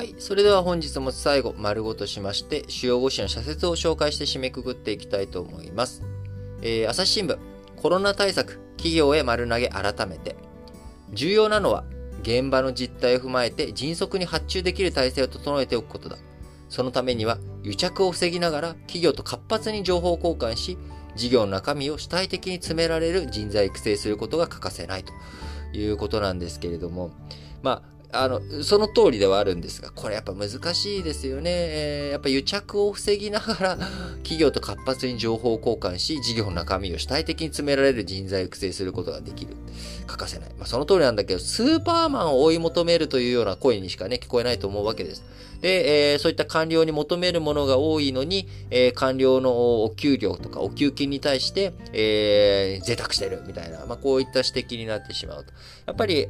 はい。それでは本日も最後、丸ごとしまして、主要語詞の社説を紹介して締めくくっていきたいと思います。えー、朝日新聞、コロナ対策、企業へ丸投げ改めて。重要なのは、現場の実態を踏まえて迅速に発注できる体制を整えておくことだ。そのためには、癒着を防ぎながら企業と活発に情報交換し、事業の中身を主体的に詰められる人材育成することが欠かせないということなんですけれども、まあ、あの、その通りではあるんですが、これやっぱ難しいですよね。え、やっぱ癒着を防ぎながら、企業と活発に情報交換し、事業の中身を主体的に詰められる人材を育成することができる。欠かせない。まあ、その通りなんだけど、スーパーマンを追い求めるというような声にしかね、聞こえないと思うわけです。で、えー、そういった官僚に求めるものが多いのに、えー、官僚のお給料とかお給金に対して、えー、贅沢してるみたいな、まあ、こういった指摘になってしまうと。やっぱり、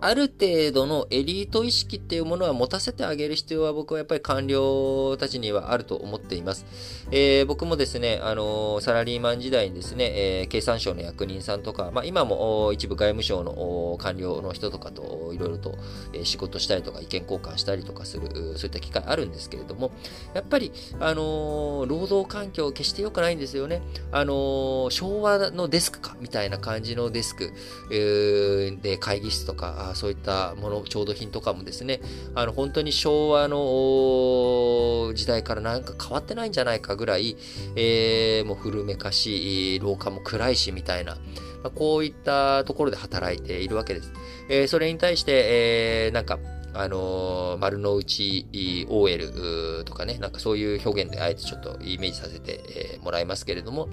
ある程度のエリート意識っていうものは持たせてあげる必要は僕はやっぱり官僚たちにはあると思っています。えー、僕もですね、あのー、サラリーマン時代にですね、えー、経産省の役人さんとか、まあ、今も一部外務省の官僚の人とかといろいろと仕事したりとか意見交換したりとかする、そういった機会あるんですけれども、やっぱり、あの労働環境決して良くないんですよね。あの昭和のデスクかみたいな感じのデスク、えで会議室とか、そういったもの、調度品とかもですね、あの、本当に昭和の時代からなんか変わってないんじゃないかぐらい、えー、もう古めかしい、廊下も暗いし、みたいな、まあ、こういったところで働いているわけです。えー、それに対して、えー、なんか、あのー、丸の内 OL とかね、なんかそういう表現であえてちょっとイメージさせてえもらいますけれども、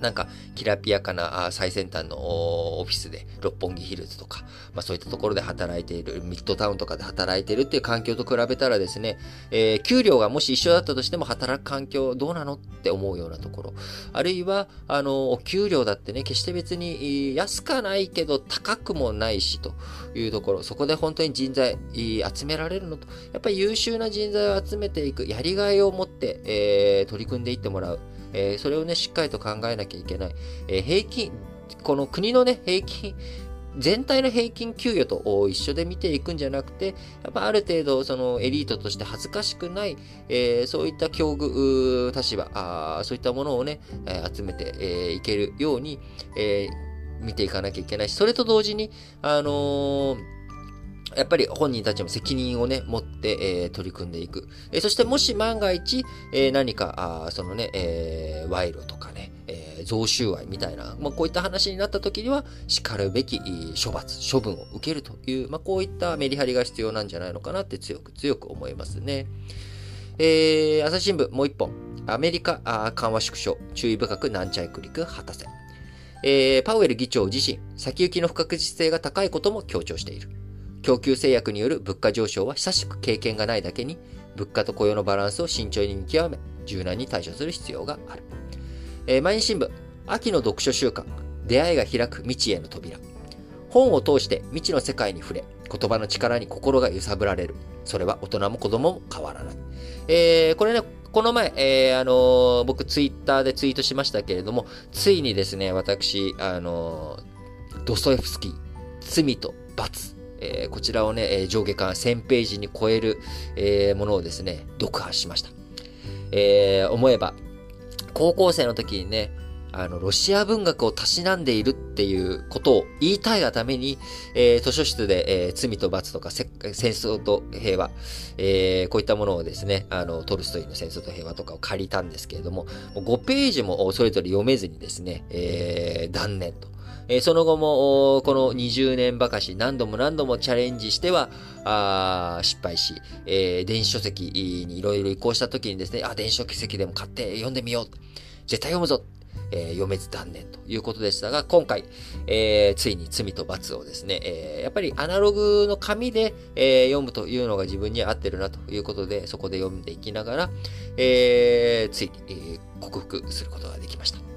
なんか、きらびやかな最先端のオフィスで、六本木ヒルズとか、まあそういったところで働いている、ミッドタウンとかで働いているっていう環境と比べたらですね、えー、給料がもし一緒だったとしても働く環境どうなのって思うようなところ。あるいは、あの、お給料だってね、決して別に安かないけど高くもないしというところ、そこで本当に人材集められるのと、やっぱり優秀な人材を集めていく、やりがいを持って、えー、取り組んでいってもらう。えー、それをね、しっかりと考えなきゃいけない。えー、平均、この国のね、平均、全体の平均給与と一緒で見ていくんじゃなくて、やっぱある程度、そのエリートとして恥ずかしくない、えー、そういった境遇、立場あ、そういったものをね、え、集めて、えー、いけるように、えー、見ていかなきゃいけないし、それと同時に、あのーやっぱり本人たちも責任をね、持って、えー、取り組んでいく。えー、そしてもし万が一、えー、何か、あそのね、えー、賄賂とかね、えー、贈収賄みたいな、まあ、こういった話になった時には、叱るべき処罰、処分を受けるという、まあ、こういったメリハリが必要なんじゃないのかなって強く強く思いますね。えー、朝日新聞もう一本。アメリカあ緩和縮小、注意深く軟着陸果たせ。えー、パウエル議長自身、先行きの不確実性が高いことも強調している。供給制約による物価上昇は久しく経験がないだけに、物価と雇用のバランスを慎重に見極め、柔軟に対処する必要がある。えー、毎日新聞、秋の読書週間、出会いが開く未知への扉。本を通して未知の世界に触れ、言葉の力に心が揺さぶられる。それは大人も子供も変わらない。えー、これね、この前、えー、あのー、僕ツイッターでツイートしましたけれども、ついにですね、私、あのー、ドストエフスキー、罪と罰えー、こちらをね、上下巻1000ページに超える、えー、ものをですね、読破しました。えー、思えば、高校生の時にね、あの、ロシア文学をたしなんでいるっていうことを言いたいがために、えー、図書室で、えー、罪と罰とか戦争と平和、えー、こういったものをですね、あの、トルストイの戦争と平和とかを借りたんですけれども、も5ページもそれぞれ読めずにですね、え、断念と。えその後も、この20年ばかし何度も何度もチャレンジしては、あ失敗し、え、電子書籍にいろいろ移行した時にですね、あ、電子書籍でも買って読んでみよう。絶対読むぞ。えー、読めず断念ということでしたが、今回、えー、ついに罪と罰をですね、えー、やっぱりアナログの紙で、え読むというのが自分に合ってるなということで、そこで読んでいきながら、えついに、え克服することができました。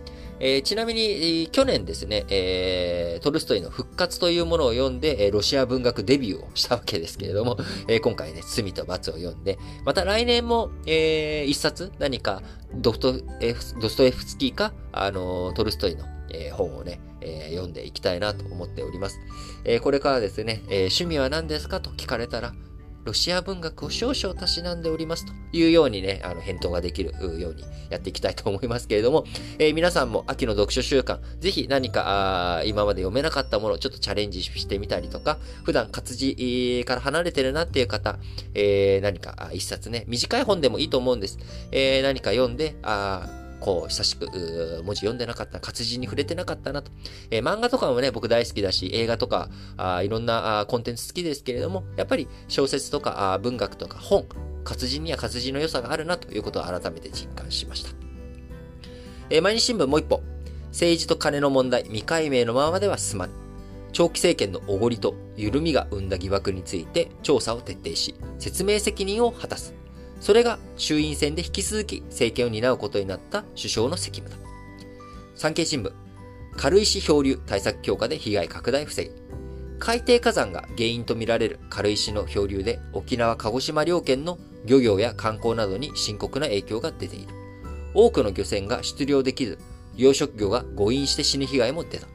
えー、ちなみに、去年ですね、えー、トルストイの復活というものを読んで、え、ロシア文学デビューをしたわけですけれども、え今回ね、罪と罰を読んで、また来年も、え一冊何かドストエフドストエフスキーか、あのトルストイの、え本をね、え読んでいきたいなと思っております。えこれからですね、え趣味は何ですかと聞かれたら、ロシア文学を少々たしなんでおりますというようにね、あの、返答ができるようにやっていきたいと思いますけれども、えー、皆さんも秋の読書週間、ぜひ何かあ今まで読めなかったものをちょっとチャレンジしてみたりとか、普段活字から離れてるなっていう方、えー、何か一冊ね、短い本でもいいと思うんです。えー、何か読んで、あこう、久しく、文字読んでなかった、活字に触れてなかったなと。えー、漫画とかもね、僕大好きだし、映画とか、あいろんなあコンテンツ好きですけれども、やっぱり小説とかあ文学とか本、活字には活字の良さがあるなということを改めて実感しました。えー、毎日新聞もう一本。政治と金の問題、未解明のままでは進まぬ。長期政権のおごりと緩みが生んだ疑惑について調査を徹底し、説明責任を果たす。それが衆院選で引き続き政権を担うことになった首相の責務だ。産経新聞、軽石漂流対策強化で被害拡大防ぎ。海底火山が原因とみられる軽石の漂流で沖縄鹿児島両県の漁業や観光などに深刻な影響が出ている。多くの漁船が出漁できず、養殖魚が誤飲して死ぬ被害も出た。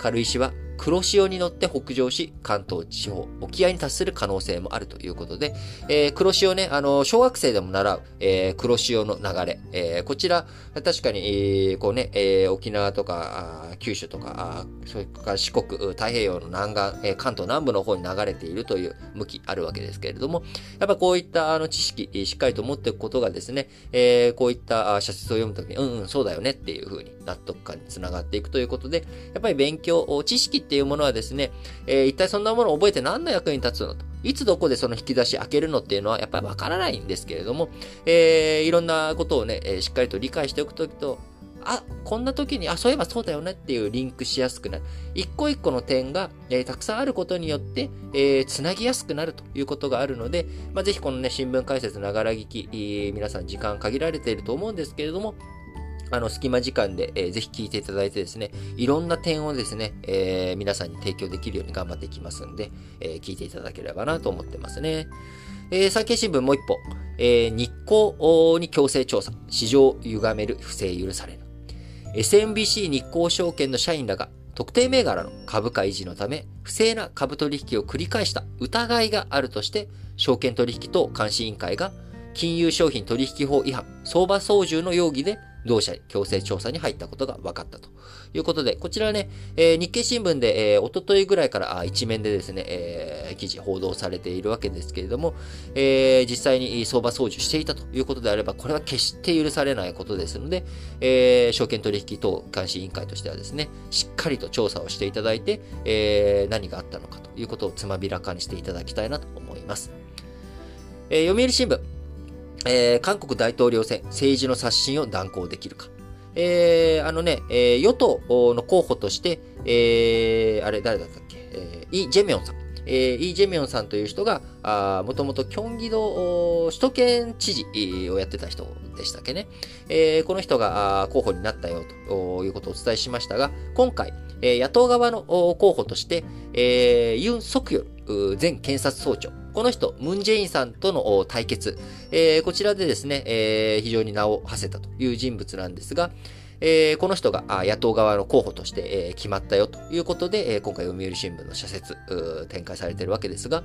軽石は黒潮に乗って北上し、関東地方、沖合に達する可能性もあるということで、えー、黒潮ね、あの、小学生でも習う、えー、黒潮の流れ、えー、こちら、確かに、え、こうね、え、沖縄とか、九州とか、それから四国、太平洋の南岸、え、関東南部の方に流れているという向きあるわけですけれども、やっぱこういったあの知識、しっかりと持っていくことがですね、え、こういった社説を読むときに、うんうん、そうだよねっていうふうに納得感につながっていくということで、やっぱり勉強、知識ってていうものはですね、えー、一体そんなものを覚えて何の役に立つのと。いつどこでその引き出し開けるのっていうのはやっぱりわからないんですけれども、えー、いろんなことをね、えしっかりと理解しておくときと、あ、こんな時に、あ、そういえばそうだよねっていうリンクしやすくなる。一個一個の点が、えー、たくさんあることによって、えー、つなぎやすくなるということがあるので、まあ、ぜひこのね、新聞解説ながら聞き、えー、皆さん時間限られていると思うんですけれども、あの、隙間時間で、えー、ぜひ聞いていただいてですね、いろんな点をですね、えー、皆さんに提供できるように頑張っていきますんで、えー、聞いていただければなと思ってますね。えー、産経新聞もう一歩、えー、日光に強制調査、市場を歪める不正許される。SMBC 日興証券の社員らが特定銘柄の株価維持のため不正な株取引を繰り返した疑いがあるとして証券取引等監視委員会が金融商品取引法違反相場操縦の容疑で同社に強制調査に入ったことが分かったということで、こちらね、えー、日経新聞で、えー、おとといぐらいから一面でですね、えー、記事報道されているわけですけれども、えー、実際に相場操縦していたということであれば、これは決して許されないことですので、えー、証券取引等監視委員会としてはですね、しっかりと調査をしていただいて、えー、何があったのかということをつまびらかにしていただきたいなと思います。えー、読売新聞、えー、韓国大統領選、政治の刷新を断行できるか。えー、あのね、えー、与党の候補として、えー、あれ、誰だったっけ、えー、イ・ジェミョンさん。えー、イ・ジェミョンさんという人が、もともとキョンギ道首都圏知事をやってた人でしたっけね。えー、この人が候補になったよということをお伝えしましたが、今回、えー、野党側の候補として、えー、ユン・ソクヨル前検察総長、この人、ムン・ジェインさんとの対決、えー、こちらでですね、えー、非常に名を馳せたという人物なんですが、えー、この人が野党側の候補として、えー、決まったよということで、えー、今回読売新聞の社説展開されているわけですが、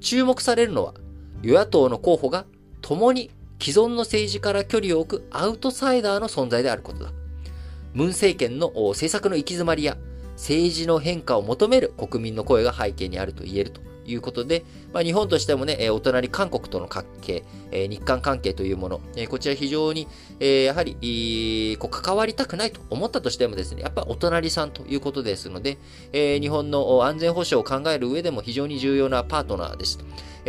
注目されるのは、与野党の候補が共に既存の政治から距離を置くアウトサイダーの存在であることだ。ムン政権の政策の行き詰まりや政治の変化を求める国民の声が背景にあると言えるということで、まあ、日本としてもね、お隣韓国との関係、日韓関係というもの、こちら非常に、やはり、こう関わりたくないと思ったとしてもですね、やっぱお隣さんということですので、日本の安全保障を考える上でも非常に重要なパートナーです。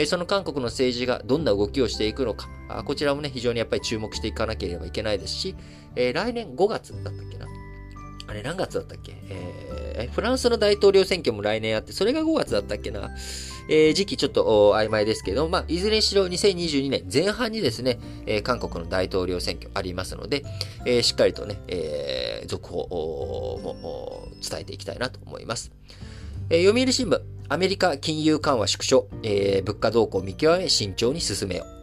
その韓国の政治がどんな動きをしていくのか、こちらもね、非常にやっぱり注目していかなければいけないですし、来年5月だったっけな？あれ何月だったっけ、えー、フランスの大統領選挙も来年あって、それが5月だったっけな？えー、時期ちょっと曖昧ですけど、まあ、いずれにしろ2022年前半にですね、えー、韓国の大統領選挙ありますので、えー、しっかりとね、えー、続報も伝えていきたいなと思います。えー、読売新聞、アメリカ金融緩和縮小、えー、物価動向を見極め慎重に進めよう。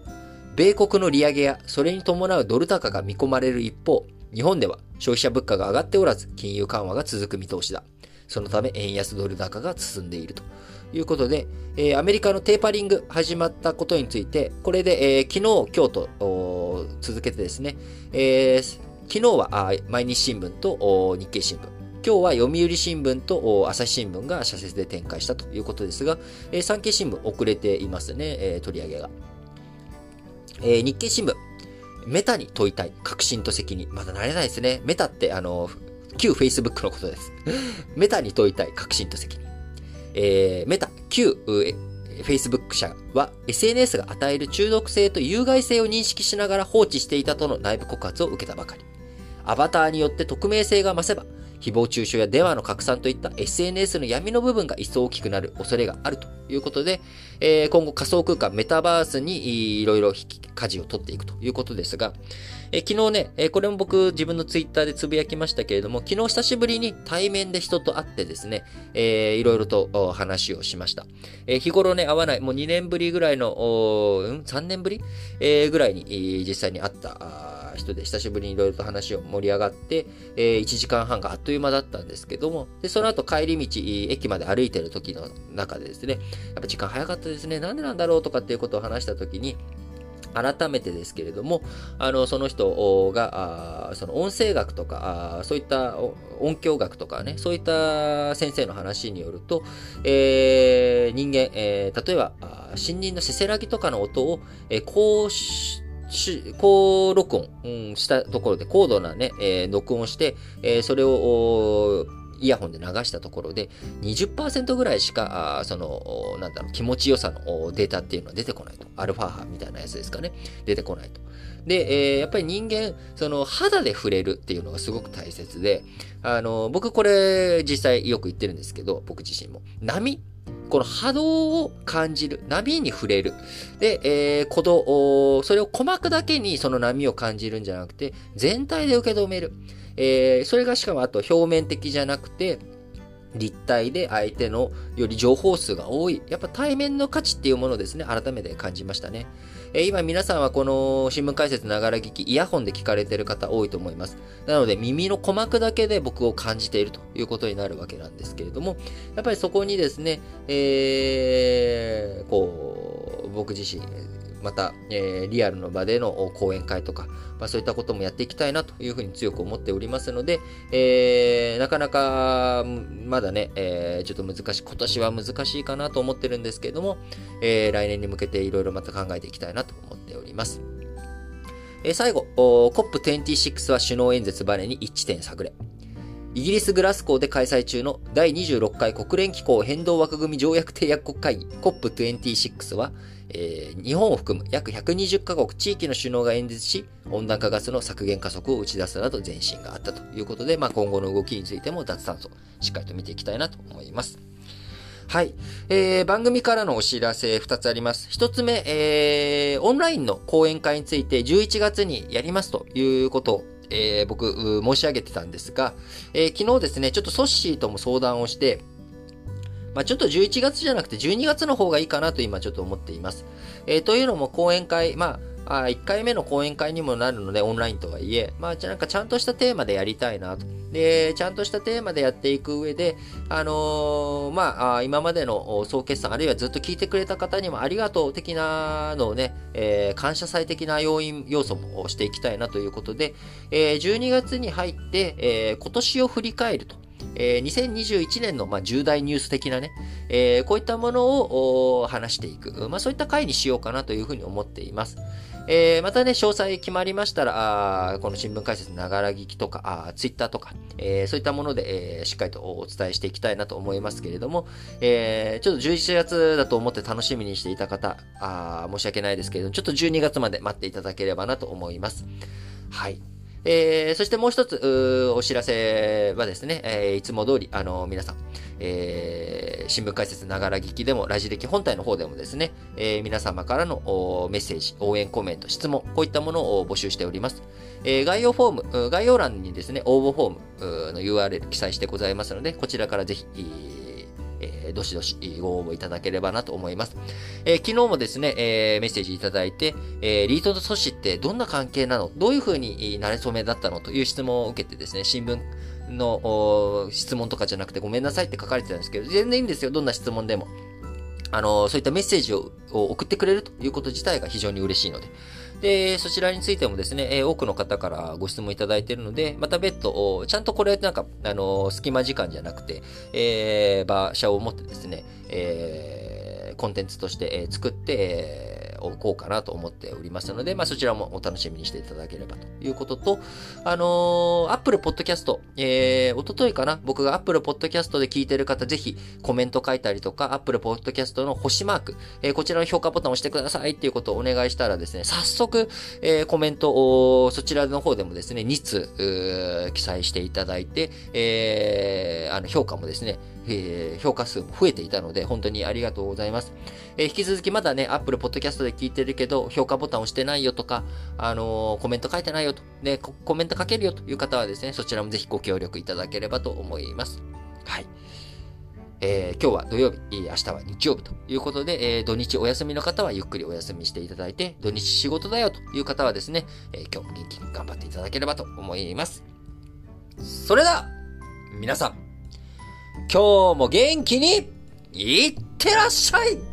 米国の利上げやそれに伴うドル高が見込まれる一方、日本では消費者物価が上がっておらず、金融緩和が続く見通しだ。そのため円安ドル高が進んでいるということで、えー、アメリカのテーパリング始まったことについて、これで、えー、昨日、今日と続けてですね、えー、昨日は毎日新聞と日経新聞、今日は読売新聞と朝日新聞が社説で展開したということですが、えー、産経新聞遅れていますね、えー、取り上げが。えー、日経新聞、メタに問いたい、革新と責任。まだ慣れないですね。メタって、あの、旧 Facebook のことです。メタに問いたい、革新と責任。えー、メタ、旧 Facebook 社は SNS が与える中毒性と有害性を認識しながら放置していたとの内部告発を受けたばかり。アバターによって匿名性が増せば、誹謗中傷や電話の拡散といった SNS の闇の部分が一層大きくなる恐れがあるということで、えー、今後仮想空間メタバースにいろいろ舵を取っていくということですが、えー、昨日ね、えー、これも僕自分のツイッターでつぶやきましたけれども、昨日久しぶりに対面で人と会ってですね、いろいろと話をしました。えー、日頃ね、会わない、もう2年ぶりぐらいの、うん、3年ぶり、えー、ぐらいに実際に会った、人で久しぶりにいろいろと話を盛り上がって、えー、1時間半があっという間だったんですけども、で、その後帰り道、駅まで歩いてる時の中でですね、やっぱ時間早かったですね、なんでなんだろうとかっていうことを話した時に、改めてですけれども、あの、その人が、その音声学とか、そういった音響学とかね、そういった先生の話によると、えー、人間、えー、例えば、森林のせせらぎとかの音を、えー、こうし高録音、うん、したところで、高度なね、えー、録音して、えー、それを、イヤホンで流したところで、20%ぐらいしか、あその、なんだろう、気持ちよさのデータっていうのは出てこないと。アルファ波みたいなやつですかね。出てこないと。で、えー、やっぱり人間、その肌で触れるっていうのがすごく大切で、あの、僕これ実際よく言ってるんですけど、僕自身も。波この波動を感じる。波に触れる。で、えー、鼓動、それを鼓膜だけにその波を感じるんじゃなくて、全体で受け止める。えー、それがしかもあと表面的じゃなくて、立体で相手のより情報数が多い。やっぱ対面の価値っていうものですね、改めて感じましたね。えー、今皆さんはこの新聞解説ながら聞き、イヤホンで聞かれてる方多いと思います。なので耳の鼓膜だけで僕を感じているということになるわけなんですけれども、やっぱりそこにですね、えー、こう、僕自身、また、えー、リアルの場での講演会とか、まあ、そういったこともやっていきたいなというふうに強く思っておりますので、えー、なかなか、まだね、えー、ちょっと難しい、今年は難しいかなと思ってるんですけれども、えー、来年に向けていろいろまた考えていきたいなと思っております。えー、最後、COP26 は首脳演説バネに一点探れ。イギリス・グラスコーで開催中の第26回国連機構変動枠組条約締約国会議 COP26 は、えー、日本を含む約120カ国地域の首脳が演説し、温暖化ガスの削減加速を打ち出すなど前進があったということで、まあ、今後の動きについても脱炭素、しっかりと見ていきたいなと思います。はい。えー、番組からのお知らせ2つあります。1つ目、えー、オンラインの講演会について11月にやりますということを、えー、僕、申し上げてたんですが、えー、昨日ですね、ちょっとソッシーとも相談をして、まあ、ちょっと11月じゃなくて12月の方がいいかなと今ちょっと思っています。えー、というのも講演会、まあ、あ1回目の講演会にもなるので、オンラインとはいえ、まあ、なんかちゃんとしたテーマでやりたいなと。で、ちゃんとしたテーマでやっていく上で、あのー、まあ、今までの総決算、あるいはずっと聞いてくれた方にもありがとう的なのをね、えー、感謝祭的な要因、要素もしていきたいなということで、えー、12月に入って、えー、今年を振り返ると。えー、2021年の、まあ、重大ニュース的なね、えー、こういったものを話していく、まあ、そういった回にしようかなというふうに思っています。えー、またね、詳細決まりましたら、あこの新聞解説ながら聞きとか、あツイッターとか、えー、そういったもので、えー、しっかりとお伝えしていきたいなと思いますけれども、えー、ちょっと11月だと思って楽しみにしていた方、あ申し訳ないですけれども、ちょっと12月まで待っていただければなと思います。はい。えー、そしてもう一つ、お知らせはですね、えー、いつも通り、あの、皆さん、えー、新聞解説ながら聞きでも、ラジ歴本体の方でもですね、えー、皆様からのメッセージ、応援コメント、質問、こういったものを募集しております。えー、概要フォーム、概要欄にですね、応募フォームの URL 記載してございますので、こちらからぜひ、えー、どしどしご応募いただければなと思います。えー、昨日もですね、えー、メッセージいただいて、えー、リートとソシってどんな関係なの？どういう風に慣れ初めだったの？という質問を受けてですね、新聞の質問とかじゃなくてごめんなさいって書かれてたんですけど、全然いいんですよ。どんな質問でも。あの、そういったメッセージを送ってくれるということ自体が非常に嬉しいので。で、そちらについてもですね、え多くの方からご質問いただいているので、また別途、ちゃんとこれなんか、あの、隙間時間じゃなくて、えー、場所を持ってですね、えー、コンテンツとして、え作って、おこうかなと思っておりますので、まあ、そちらもお楽しみにしていただければということと、あのー、Apple Podcast、えー、おとといかな、僕が Apple Podcast で聞いてる方、ぜひコメント書いたりとか、Apple Podcast の星マーク、えー、こちらの評価ボタンを押してくださいっていうことをお願いしたらですね、早速、えー、コメントを、そちらの方でもですね、2通、記載していただいて、えー、あの、評価もですね、えー、評価数も増えていたので、本当にありがとうございます。えー、引き続きまだね、Apple Podcast で聞いてるけど、評価ボタン押してないよとか、あのー、コメント書いてないよと、ね、コメント書けるよという方はですね、そちらもぜひご協力いただければと思います。はい。えー、今日は土曜日、明日は日曜日ということで、えー、土日お休みの方はゆっくりお休みしていただいて、土日仕事だよという方はですね、えー、今日も元気に頑張っていただければと思います。それでは、皆さん、今日も元気にいってらっしゃい